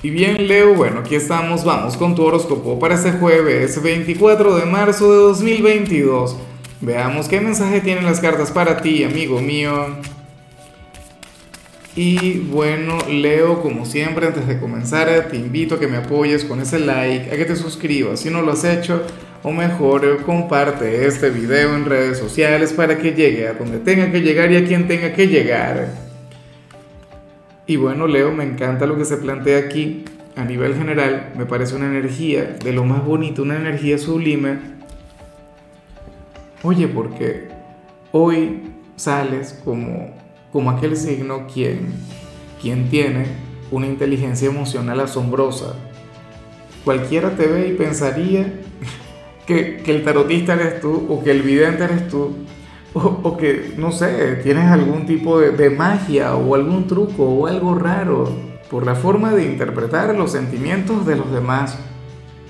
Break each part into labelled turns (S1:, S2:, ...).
S1: Y bien, Leo, bueno, aquí estamos, vamos con tu horóscopo para este jueves 24 de marzo de 2022. Veamos qué mensaje tienen las cartas para ti, amigo mío. Y bueno, Leo, como siempre, antes de comenzar, te invito a que me apoyes con ese like, a que te suscribas si no lo has hecho, o mejor, comparte este video en redes sociales para que llegue a donde tenga que llegar y a quien tenga que llegar. Y bueno, Leo, me encanta lo que se plantea aquí. A nivel general, me parece una energía de lo más bonito, una energía sublime. Oye, porque hoy sales como, como aquel signo quien, quien tiene una inteligencia emocional asombrosa. Cualquiera te ve y pensaría que, que el tarotista eres tú o que el vidente eres tú o, que, no sé, tienes algún tipo de, magia o algún truco o algo raro por la forma de interpretar los sentimientos de los demás.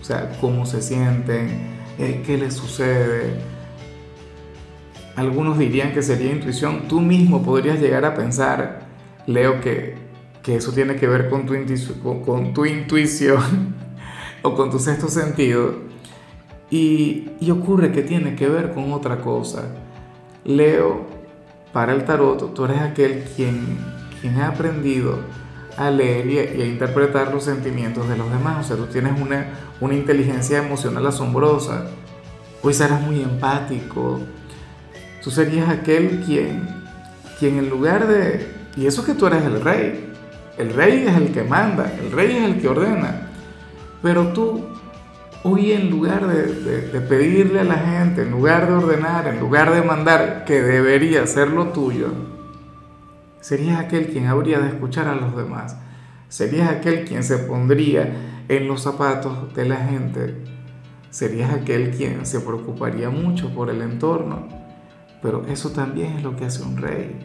S1: O sea, cómo se sienten, eh, qué les sucede. Algunos dirían que sería intuición. Tú mismo podrías llegar a pensar, Leo, que, eso tiene que ver con tu, con, tu intuición o con tu sexto sentido. Y, y ocurre que tiene que ver con otra cosa. Leo, para el tarot, tú eres aquel quien, quien ha aprendido a leer y a, interpretar los sentimientos de los demás. O sea, tú tienes una, una inteligencia emocional asombrosa. Hoy serás muy empático. Tú serías aquel quien, quien en lugar de... Y eso que tú eres el rey. El rey es el que manda, el rey es el que ordena. Pero tú Hoy en lugar de, pedirle a la gente, en lugar de ordenar, en lugar de mandar que debería ser lo tuyo, serías aquel quien habría de escuchar a los demás. Serías aquel quien se pondría en los zapatos de la gente. Serías aquel quien se preocuparía mucho por el entorno. Pero eso también es lo que hace un rey.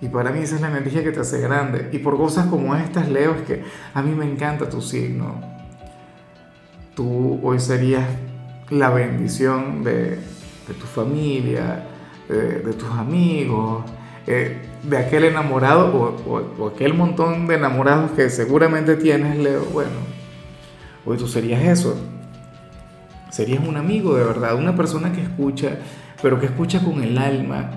S1: Y para mí esa es la energía que te hace grande. Y por cosas como estas, Leo, es que a mí me encanta tu signo tú hoy serías la bendición de, tu familia, de, tus amigos, eh, de aquel enamorado o, aquel montón de enamorados que seguramente tienes, Leo. Bueno, hoy tú serías eso. Serías un amigo de verdad, una persona que escucha, pero que escucha con el alma.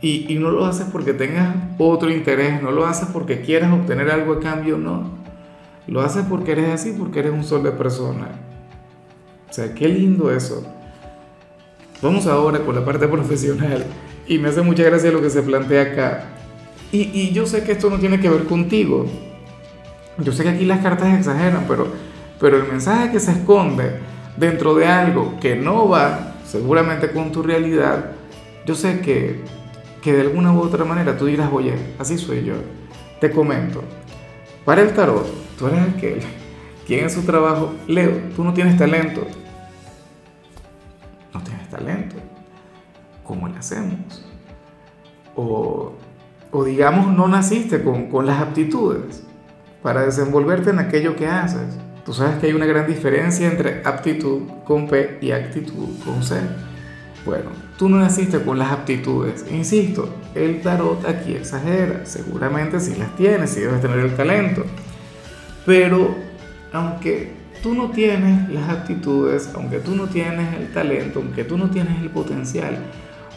S1: Y, y no lo haces porque tengas otro interés, no lo haces porque quieras obtener algo a cambio, no. Lo haces porque eres así, porque eres un sol de persona. Sea, qué lindo eso. Vamos ahora con la parte profesional. Y me hace mucha gracia lo que se plantea acá. Y, yo sé que esto no tiene que ver contigo. Yo sé que aquí las cartas exageran, pero, pero el mensaje que se esconde dentro de algo que no va seguramente con tu realidad, yo sé que, que de alguna u otra manera tú dirás, oye, así soy yo. Te comento. Para el tarot, tú eres aquel ¿Quién es su trabajo? Leo, tú no tienes talento. Talento. ¿Cómo le hacemos? O, o digamos, no naciste con, con las aptitudes para desenvolverte en aquello que haces. Tú sabes que hay una gran diferencia entre aptitud con P y actitud con C. Bueno, tú no naciste con las aptitudes. Insisto, el tarot aquí exagera. Seguramente sí las tienes, sí debes tener el talento. Pero aunque tú no tienes las actitudes, aunque tú no tienes el talento, aunque tú no tienes el potencial,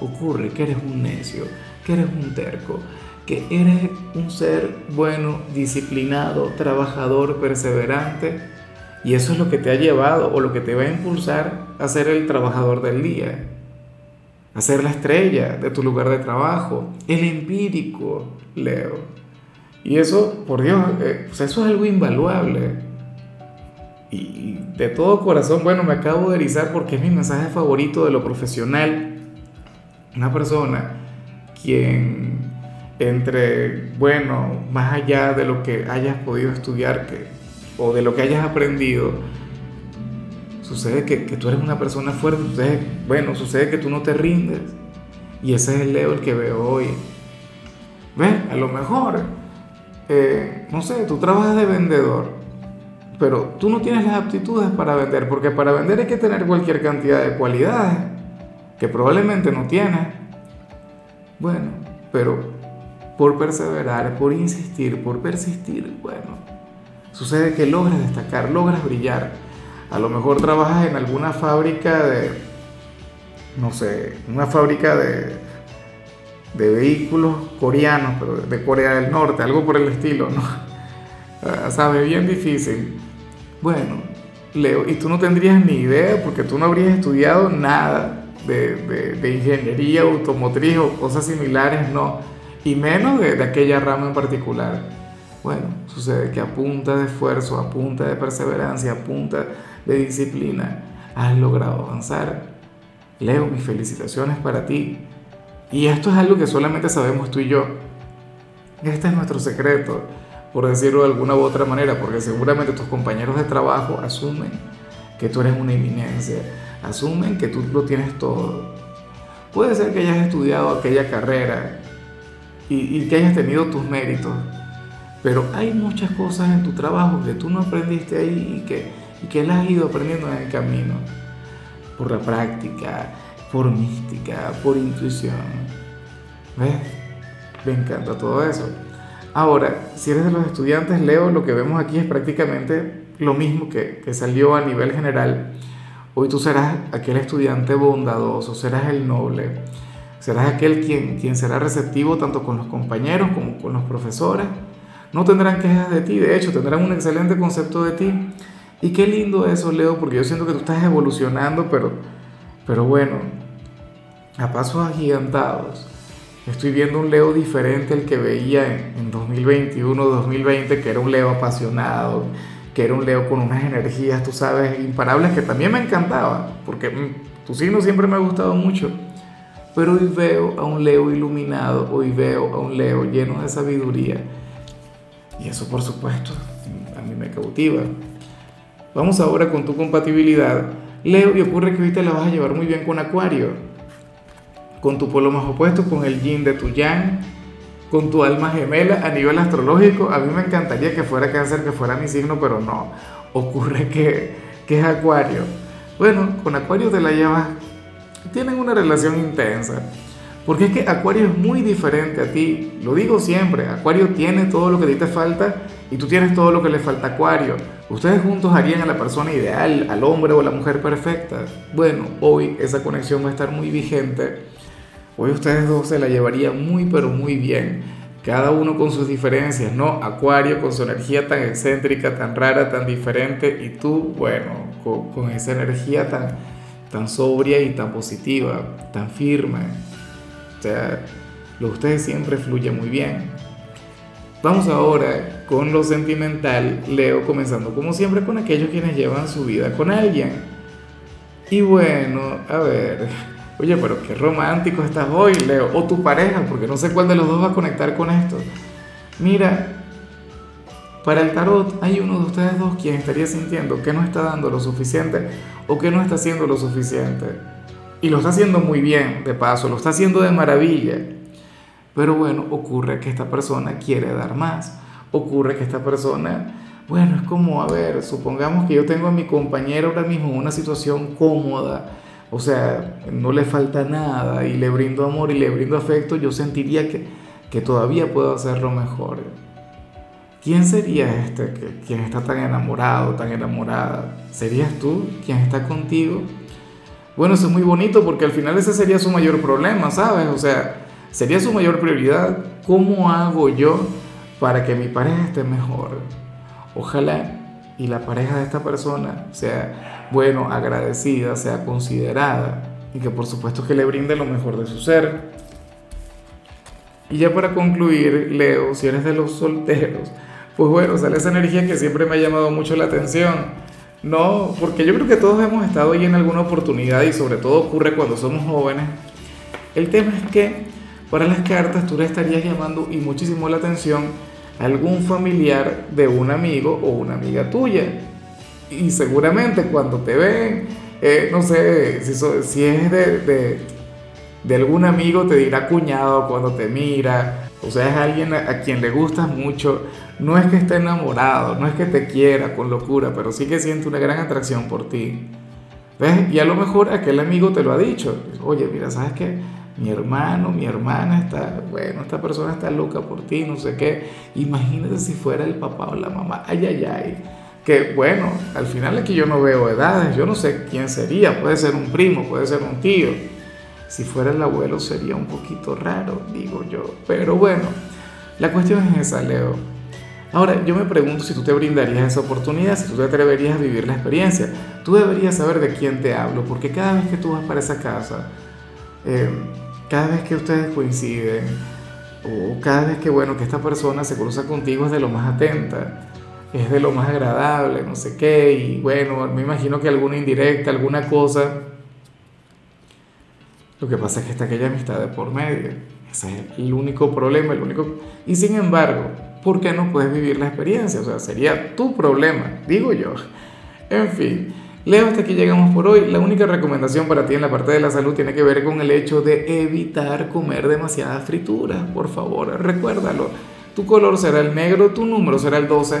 S1: ocurre que eres un necio, que eres un terco, que eres un ser bueno, disciplinado, trabajador, perseverante, y eso es lo que te ha llevado o lo que te va a impulsar a ser el trabajador del día, a ser la estrella de tu lugar de trabajo, el empírico, Leo. Y eso, por Dios, eh, eso es algo invaluable y de todo corazón, bueno, me acabo de erizar porque es mi mensaje favorito de lo profesional. Una persona quien entre, bueno, más allá de lo que hayas podido estudiar que, o de lo que hayas aprendido, sucede que, que tú eres una persona fuerte, bueno, sucede que tú no te rindes. Y ese es el Leo el que veo hoy. ¿Ves? A lo mejor, eh, no sé, tú trabajas de vendedor pero tú no tienes las aptitudes para vender, porque para vender hay que tener cualquier cantidad de cualidades que probablemente no tienes. Bueno, pero por perseverar, por insistir, por persistir, bueno, sucede que logras destacar, logras brillar. A lo mejor trabajas en alguna fábrica de, no sé, una fábrica de, de vehículos coreanos, pero de Corea del Norte, algo por el estilo, ¿no? ¿Sabes? Bien difícil. Bueno, Leo, y tú no tendrías ni idea porque tú no habrías estudiado nada de, ingeniería automotriz o cosas similares, no, y menos de, de aquella rama en particular. Bueno, sucede que a punta de esfuerzo, a punta de perseverancia, a punta de disciplina, has logrado avanzar. Leo, mis felicitaciones para ti. Y esto es algo que solamente sabemos tú y yo. Este es nuestro secreto, por decirlo de alguna u otra manera, porque seguramente tus compañeros de trabajo asumen que tú eres una eminencia, asumen que tú lo tienes todo. Puede ser que hayas estudiado aquella carrera y, que hayas tenido tus méritos, pero hay muchas cosas en tu trabajo que tú no aprendiste ahí y que, y que las has ido aprendiendo en el camino, por la práctica, por mística, por intuición. ¿Ves? Me encanta todo eso. Ahora, si eres de los estudiantes, Leo, lo que vemos aquí es prácticamente lo mismo que, salió a nivel general Hoy tú serás aquel estudiante bondadoso, serás el noble, serás aquel quien, quien será receptivo tanto con los compañeros como con los profesores. No tendrán quejas de ti, de hecho tendrán un excelente concepto de ti. Y qué lindo eso, Leo, porque yo siento que tú estás evolucionando, pero, pero bueno, a pasos agigantados. Estoy viendo un Leo diferente al que veía en, en 2021, 2020, que era un Leo apasionado, que era un Leo con unas energías, tú sabes, imparables, que también me encantaba, porque mm, tu signo siempre me ha gustado mucho. Pero hoy veo a un Leo iluminado, hoy veo a un Leo lleno de sabiduría. Y eso, por supuesto, a mí me cautiva. Vamos ahora con tu compatibilidad. Leo, y ocurre que hoy te la vas a llevar muy bien con Acuario. Con tu polo más opuesto, con el yin de tu yang con tu alma gemela a nivel astrológico. A mí me encantaría que fuera cáncer, que fuera mi signo, pero no. Ocurre que, que es acuario. Bueno, con acuario te la llevas, tienen una relación intensa. Porque es que Acuario es muy diferente a ti. Lo digo siempre, Acuario tiene todo lo que a ti te falta y tú tienes todo lo que le falta a Acuario. Ustedes juntos harían a la persona ideal, al hombre o la mujer perfecta. Bueno, hoy esa conexión va a estar muy vigente Hoy ustedes dos se la llevarían muy pero muy bien, cada uno con sus diferencias, ¿no? Acuario con su energía tan excéntrica, tan rara, tan diferente, y tú, bueno, con, esa energía tan, tan sobria y tan positiva, tan firme. O sea, lo de ustedes siempre fluye muy bien. Vamos ahora con lo sentimental, Leo, comenzando como siempre con aquellos quienes llevan su vida con alguien. Y bueno, a ver, Oye, pero qué romántico estás hoy, Leo. O tu pareja, porque no sé cuál de los dos va a conectar con esto. Mira, para el tarot hay uno de ustedes dos quien estaría sintiendo que no está dando lo suficiente o que no está haciendo lo suficiente. Y lo está haciendo muy bien, de paso, lo está haciendo de maravilla. Pero bueno, ocurre que esta persona quiere dar más. Ocurre que esta persona, bueno, es como, a ver, supongamos que yo tengo a mi compañero ahora mismo en una situación cómoda o sea, no le falta nada y le brindo amor y le brindo afecto, yo sentiría que, que todavía puedo hacerlo mejor. ¿Quién sería este que, quien está tan enamorado, tan enamorada? ¿Serías tú quien está contigo? Bueno, eso es muy bonito porque al final ese sería su mayor problema, ¿sabes? O sea, sería su mayor prioridad. ¿Cómo hago yo para que mi pareja esté mejor? Ojalá y la pareja de esta persona sea, bueno, agradecida, sea considerada y que por supuesto que le brinde lo mejor de su ser. Y ya para concluir, Leo, si eres de los solteros, pues bueno, sale esa energía que siempre me ha llamado mucho la atención. No, porque yo creo que todos hemos estado ahí en alguna oportunidad y sobre todo ocurre cuando somos jóvenes. El tema es que para las cartas tú le estarías llamando y muchísimo la atención algún familiar de un amigo o una amiga tuya. Y seguramente cuando te ven, eh, no sé, si, es de, de, de, algún amigo, te dirá cuñado cuando te mira. O sea, es alguien a, quien le gustas mucho. No es que esté enamorado, no es que te quiera con locura, pero sí que siente una gran atracción por ti. ¿Ves? Y a lo mejor aquel amigo te lo ha dicho. Oye, mira, ¿sabes qué? mi hermano, mi hermana está, bueno, esta persona está loca por ti, no sé qué. Imagínate si fuera el papá o la mamá, ay, ay, ay. Que bueno, al final que yo no veo edades, yo no sé quién sería, puede ser un primo, puede ser un tío. Si fuera el abuelo sería un poquito raro, digo yo. Pero bueno, la cuestión es esa, Leo. Ahora, yo me pregunto si tú te brindarías esa oportunidad, si tú te atreverías a vivir la experiencia. Tú deberías saber de quién te hablo, porque cada vez que tú vas para esa casa, eh, cada vez que ustedes coinciden, o cada vez que, bueno, que esta persona se cruza contigo es de lo más atenta, es de lo más agradable, no sé qué, y bueno, me imagino que alguna indirecta, alguna cosa. Lo que pasa es que está aquella amistad de por medio. Ese es el único problema, el único... Y sin embargo, ¿por qué no puedes vivir la experiencia? O sea, sería tu problema, digo yo. En fin. Leo, hasta aquí llegamos por hoy. La única recomendación para ti en la parte de la salud tiene que ver con el hecho de evitar comer demasiadas frituras. Por favor, recuérdalo. Tu color será el negro, tu número será el 12.